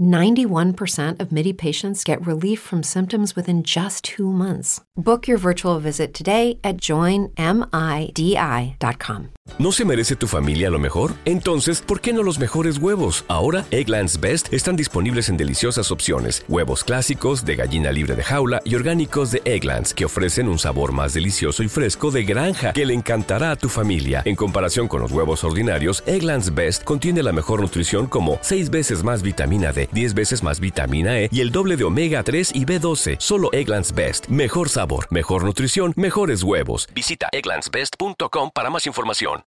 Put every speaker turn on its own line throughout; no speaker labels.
91% of MIDI patients get relief from symptoms within just two months. Book your virtual visit today at joinmidi.com.
¿No se merece tu familia lo mejor? Entonces, ¿por qué no los mejores huevos? Ahora, Egglands Best están disponibles en deliciosas opciones. Huevos clásicos, de gallina libre de jaula y orgánicos de Egglands, que ofrecen un sabor más delicioso y fresco de granja que le encantará a tu familia. En comparación con los huevos ordinarios, Egglands Best contiene la mejor nutrición como 6 veces más vitamina D, 10 veces más vitamina E y el doble de omega 3 y B12. Solo Egglands Best. Mejor sabor, mejor nutrición, mejores huevos. Visita egglandsbest.com para más información.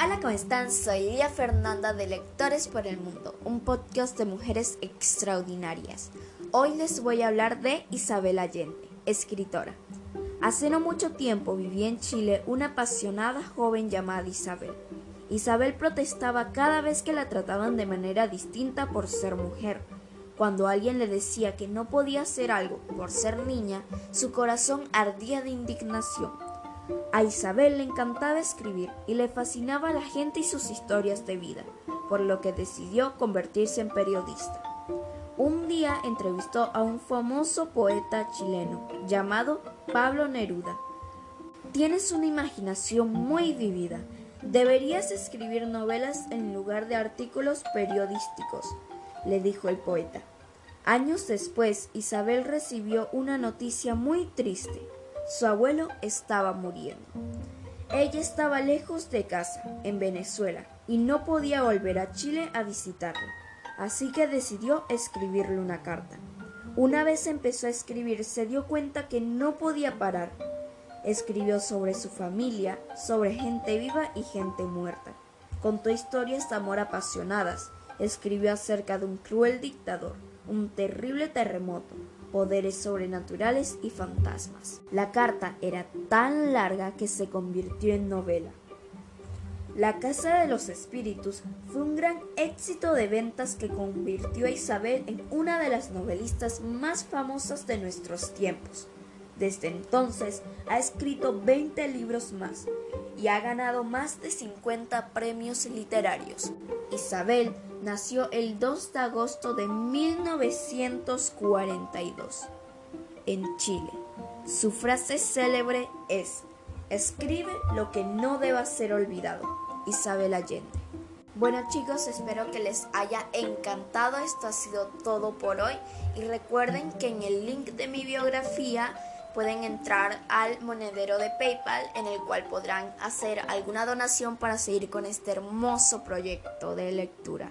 Hola, ¿cómo están? Soy Lía Fernanda de Lectores por el Mundo, un podcast de mujeres extraordinarias. Hoy les voy a hablar de Isabel Allende, escritora. Hace no mucho tiempo vivía en Chile una apasionada joven llamada Isabel. Isabel protestaba cada vez que la trataban de manera distinta por ser mujer. Cuando alguien le decía que no podía hacer algo por ser niña, su corazón ardía de indignación. A Isabel le encantaba escribir y le fascinaba la gente y sus historias de vida, por lo que decidió convertirse en periodista. Un día entrevistó a un famoso poeta chileno llamado Pablo Neruda. Tienes una imaginación muy vivida. Deberías escribir novelas en lugar de artículos periodísticos, le dijo el poeta. Años después, Isabel recibió una noticia muy triste. Su abuelo estaba muriendo. Ella estaba lejos de casa, en Venezuela, y no podía volver a Chile a visitarlo, así que decidió escribirle una carta. Una vez empezó a escribir se dio cuenta que no podía parar. Escribió sobre su familia, sobre gente viva y gente muerta. Contó historias de amor apasionadas. Escribió acerca de un cruel dictador, un terrible terremoto, poderes sobrenaturales y fantasmas. La carta era tan larga que se convirtió en novela. La Casa de los Espíritus fue un gran éxito de ventas que convirtió a Isabel en una de las novelistas más famosas de nuestros tiempos. Desde entonces ha escrito 20 libros más y ha ganado más de 50 premios literarios. Isabel nació el 2 de agosto de 1942 en Chile. Su frase célebre es, escribe lo que no deba ser olvidado. Isabel Allende. Bueno chicos, espero que les haya encantado. Esto ha sido todo por hoy. Y recuerden que en el link de mi biografía pueden entrar al monedero de PayPal en el cual podrán hacer alguna donación para seguir con este hermoso proyecto de lectura.